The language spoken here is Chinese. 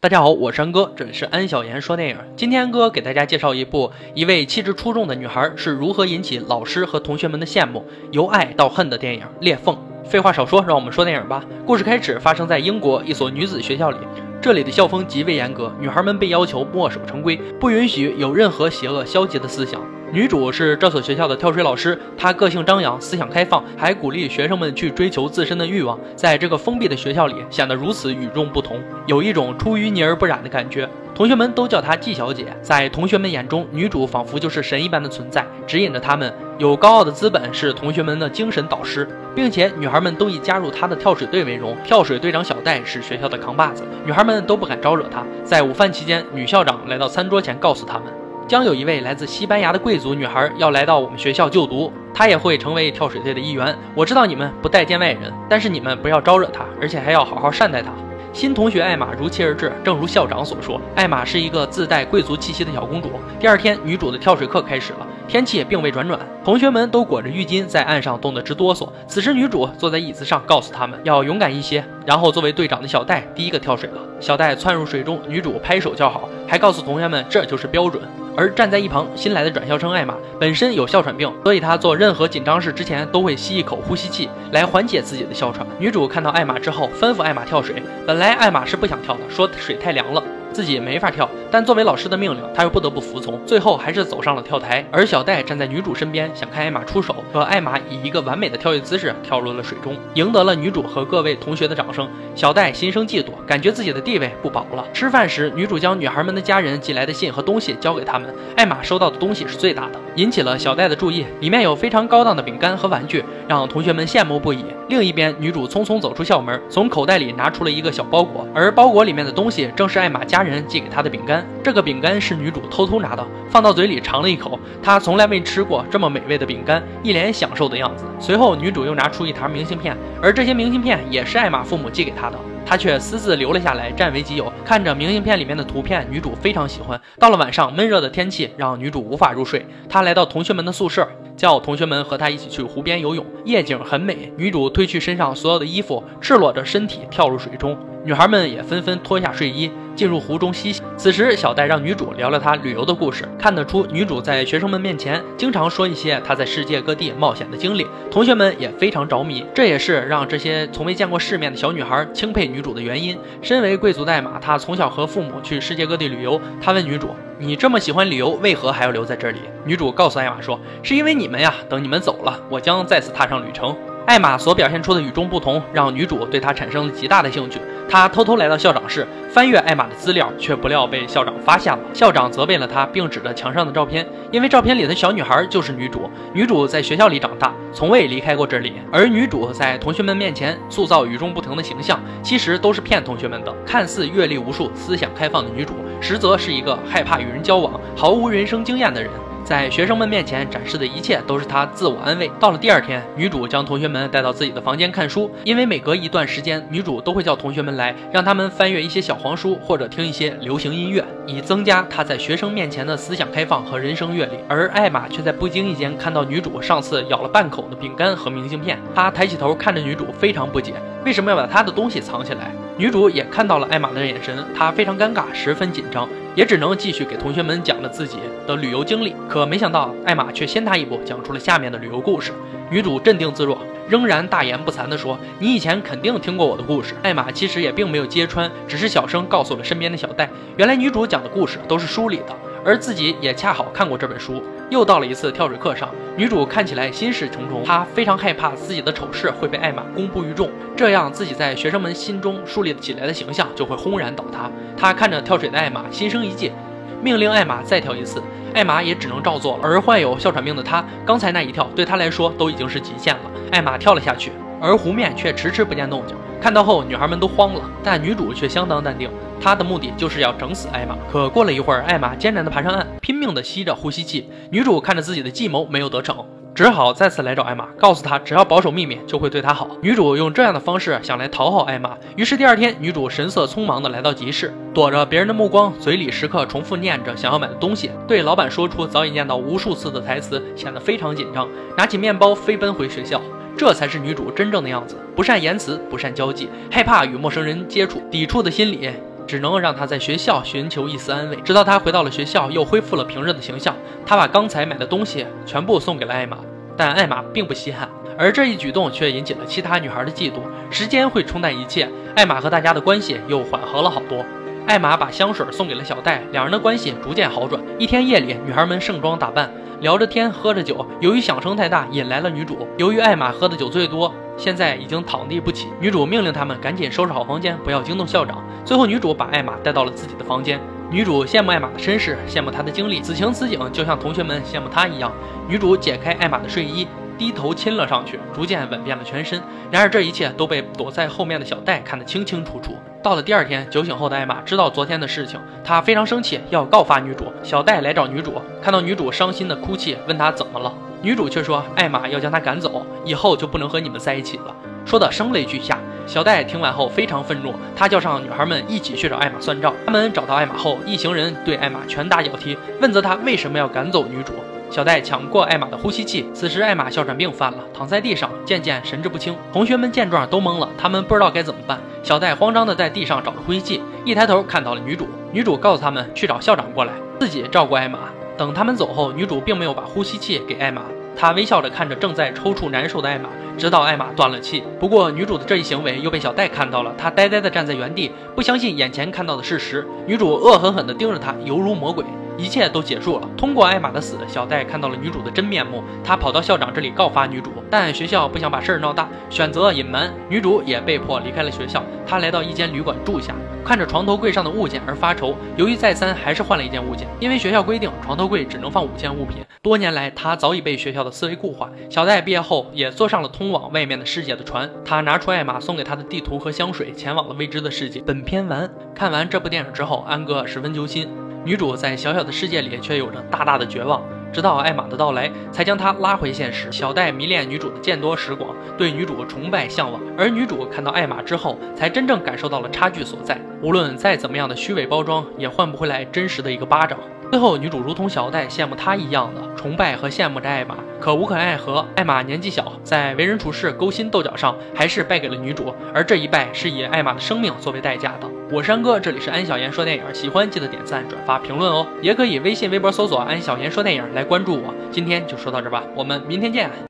大家好，我是安哥，这里是安小言说电影。今天安哥给大家介绍一部一位气质出众的女孩是如何引起老师和同学们的羡慕，由爱到恨的电影《裂缝》。废话少说，让我们说电影吧。故事开始发生在英国一所女子学校里，这里的校风极为严格，女孩们被要求墨守成规，不允许有任何邪恶消极的思想。女主是这所学校的跳水老师，她个性张扬，思想开放，还鼓励学生们去追求自身的欲望。在这个封闭的学校里，显得如此与众不同，有一种出淤泥而不染的感觉。同学们都叫她季小姐。在同学们眼中，女主仿佛就是神一般的存在，指引着他们。有高傲的资本，是同学们的精神导师，并且女孩们都以加入她的跳水队为荣。跳水队长小戴是学校的扛把子，女孩们都不敢招惹他。在午饭期间，女校长来到餐桌前，告诉他们。将有一位来自西班牙的贵族女孩要来到我们学校就读，她也会成为跳水队的一员。我知道你们不待见外人，但是你们不要招惹她，而且还要好好善待她。新同学艾玛如期而至，正如校长所说，艾玛是一个自带贵族气息的小公主。第二天，女主的跳水课开始了，天气也并未转暖，同学们都裹着浴巾在岸上冻得直哆嗦。此时，女主坐在椅子上，告诉他们要勇敢一些。然后，作为队长的小戴第一个跳水了，小戴窜入水中，女主拍手叫好，还告诉同学们这就是标准。而站在一旁新来的转校生艾玛本身有哮喘病，所以她做任何紧张事之前都会吸一口呼吸器来缓解自己的哮喘。女主看到艾玛之后，吩咐艾玛跳水。本来艾玛是不想跳的，说水太凉了。自己没法跳，但作为老师的命令，他又不得不服从。最后还是走上了跳台，而小戴站在女主身边，想看艾玛出手。可艾玛以一个完美的跳跃姿势跳入了水中，赢得了女主和各位同学的掌声。小戴心生嫉妒，感觉自己的地位不保了。吃饭时，女主将女孩们的家人寄来的信和东西交给他们。艾玛收到的东西是最大的，引起了小戴的注意。里面有非常高档的饼干和玩具，让同学们羡慕不已。另一边，女主匆匆走出校门，从口袋里拿出了一个小包裹，而包裹里面的东西正是艾玛家人寄给她的饼干。这个饼干是女主偷偷拿的，放到嘴里尝了一口，她从来没吃过这么美味的饼干，一脸享受的样子。随后，女主又拿出一沓明信片，而这些明信片也是艾玛父母寄给她的。他却私自留了下来，占为己有。看着明信片里面的图片，女主非常喜欢。到了晚上，闷热的天气让女主无法入睡。她来到同学们的宿舍，叫同学们和她一起去湖边游泳。夜景很美，女主褪去身上所有的衣服，赤裸着身体跳入水中。女孩们也纷纷脱下睡衣。进入湖中嬉戏。此时，小戴让女主聊聊她旅游的故事。看得出，女主在学生们面前经常说一些她在世界各地冒险的经历，同学们也非常着迷。这也是让这些从未见过世面的小女孩钦佩女主的原因。身为贵族代码，她从小和父母去世界各地旅游。她问女主：“你这么喜欢旅游，为何还要留在这里？”女主告诉艾玛说：“是因为你们呀，等你们走了，我将再次踏上旅程。”艾玛所表现出的与众不同，让女主对她产生了极大的兴趣。他偷偷来到校长室，翻阅艾玛的资料，却不料被校长发现了。校长责备了他，并指着墙上的照片，因为照片里的小女孩就是女主。女主在学校里长大，从未离开过这里。而女主在同学们面前塑造与众不同的形象，其实都是骗同学们的。看似阅历无数、思想开放的女主，实则是一个害怕与人交往、毫无人生经验的人。在学生们面前展示的一切都是她自我安慰。到了第二天，女主将同学们带到自己的房间看书，因为每隔一段时间，女主都会叫同学们来，让他们翻阅一些小黄书或者听一些流行音乐，以增加她在学生面前的思想开放和人生阅历。而艾玛却在不经意间看到女主上次咬了半口的饼干和明信片，她抬起头看着女主，非常不解，为什么要把她的东西藏起来？女主也看到了艾玛的眼神，她非常尴尬，十分紧张。也只能继续给同学们讲了自己的旅游经历，可没想到艾玛却先他一步讲出了下面的旅游故事。女主镇定自若，仍然大言不惭地说：“你以前肯定听过我的故事。”艾玛其实也并没有揭穿，只是小声告诉了身边的小戴，原来女主讲的故事都是书里的。而自己也恰好看过这本书。又到了一次跳水课上，女主看起来心事重重，她非常害怕自己的丑事会被艾玛公布于众，这样自己在学生们心中树立起来的形象就会轰然倒塌。她看着跳水的艾玛，心生一计，命令艾玛再跳一次。艾玛也只能照做了。而患有哮喘病的她，刚才那一跳对她来说都已经是极限了。艾玛跳了下去，而湖面却迟迟不见动静。看到后，女孩们都慌了，但女主却相当淡定。她的目的就是要整死艾玛。可过了一会儿，艾玛艰难地爬上岸，拼命地吸着呼吸器。女主看着自己的计谋没有得逞，只好再次来找艾玛，告诉她只要保守秘密，就会对她好。女主用这样的方式想来讨好艾玛。于是第二天，女主神色匆忙地来到集市，躲着别人的目光，嘴里时刻重复念着想要买的东西，对老板说出早已念到无数次的台词，显得非常紧张。拿起面包飞奔回学校。这才是女主真正的样子，不善言辞，不善交际，害怕与陌生人接触，抵触的心理只能让她在学校寻求一丝安慰。直到她回到了学校，又恢复了平日的形象，她把刚才买的东西全部送给了艾玛，但艾玛并不稀罕，而这一举动却引起了其他女孩的嫉妒。时间会冲淡一切，艾玛和大家的关系又缓和了好多。艾玛把香水送给了小戴，两人的关系逐渐好转。一天夜里，女孩们盛装打扮，聊着天，喝着酒。由于响声太大，引来了女主。由于艾玛喝的酒最多，现在已经躺地不起。女主命令他们赶紧收拾好房间，不要惊动校长。最后，女主把艾玛带到了自己的房间。女主羡慕艾玛的身世，羡慕她的经历，此情此景就像同学们羡慕她一样。女主解开艾玛的睡衣。低头亲了上去，逐渐吻遍了全身。然而这一切都被躲在后面的小戴看得清清楚楚。到了第二天，酒醒后的艾玛知道昨天的事情，她非常生气，要告发女主。小戴来找女主，看到女主伤心的哭泣，问她怎么了。女主却说艾玛要将她赶走，以后就不能和你们在一起了，说的声泪俱下。小戴听完后非常愤怒，他叫上女孩们一起去找艾玛算账。他们找到艾玛后，一行人对艾玛拳打脚踢，问责她为什么要赶走女主。小戴抢过艾玛的呼吸器，此时艾玛哮喘病犯了，躺在地上，渐渐神志不清。同学们见状都懵了，他们不知道该怎么办。小戴慌张地在地上找着呼吸器，一抬头看到了女主。女主告诉他们去找校长过来，自己照顾艾玛。等他们走后，女主并没有把呼吸器给艾玛，她微笑着看着正在抽搐难受的艾玛，直到艾玛断了气。不过女主的这一行为又被小戴看到了，他呆呆地站在原地，不相信眼前看到的事实。女主恶狠狠地盯着他，犹如魔鬼。一切都结束了。通过艾玛的死，小戴看到了女主的真面目。他跑到校长这里告发女主，但学校不想把事儿闹大，选择隐瞒。女主也被迫离开了学校。她来到一间旅馆住下，看着床头柜上的物件而发愁。犹豫再三，还是换了一件物件，因为学校规定床头柜只能放五件物品。多年来，他早已被学校的思维固化。小戴毕业后也坐上了通往外面的世界的船。他拿出艾玛送给他的地图和香水，前往了未知的世界。本片完。看完这部电影之后，安哥十分揪心。女主在小小的世界里，却有着大大的绝望。直到艾玛的到来，才将她拉回现实。小戴迷恋女主的见多识广，对女主崇拜向往。而女主看到艾玛之后，才真正感受到了差距所在。无论再怎么样的虚伪包装，也换不回来真实的一个巴掌。最后，女主如同小戴羡慕她一样的崇拜和羡慕着艾玛，可无可奈何。艾玛年纪小，在为人处事、勾心斗角上，还是败给了女主。而这一败，是以艾玛的生命作为代价的。我是安哥，这里是安小言说电影，喜欢记得点赞、转发、评论哦。也可以微信、微博搜索“安小言说电影”来关注我。今天就说到这吧，我们明天见。